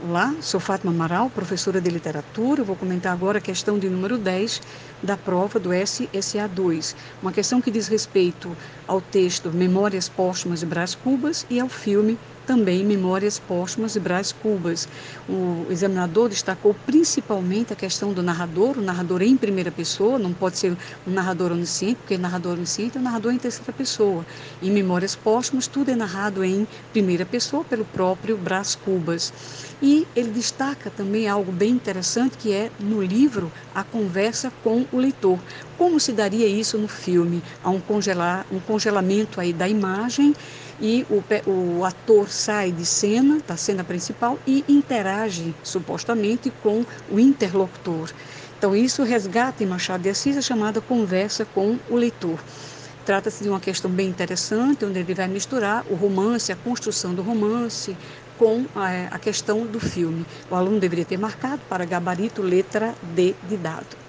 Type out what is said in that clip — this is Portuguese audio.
Olá, sou Fátima Amaral, professora de literatura. Vou comentar agora a questão de número 10 da prova do SSA2, uma questão que diz respeito ao texto Memórias Póstumas de Brás Cubas e ao filme também Memórias Póstumas de Brás Cubas. O examinador destacou principalmente a questão do narrador, o narrador em primeira pessoa, não pode ser um narrador onisciente, porque narrador onisciente é um narrador em terceira pessoa. Em Memórias Póstumas, tudo é narrado em primeira pessoa pelo próprio Brás Cubas. E ele destaca também algo bem interessante que é no livro a conversa com o leitor. Como se daria isso no filme? Há um, congelar, um congelamento aí da imagem e o, o ator sai de cena, da cena principal, e interage supostamente com o interlocutor. Então, isso resgata em Machado de Assis a chamada conversa com o leitor. Trata-se de uma questão bem interessante, onde ele vai misturar o romance, a construção do romance, com a, a questão do filme. O aluno deveria ter marcado para gabarito letra D de dado.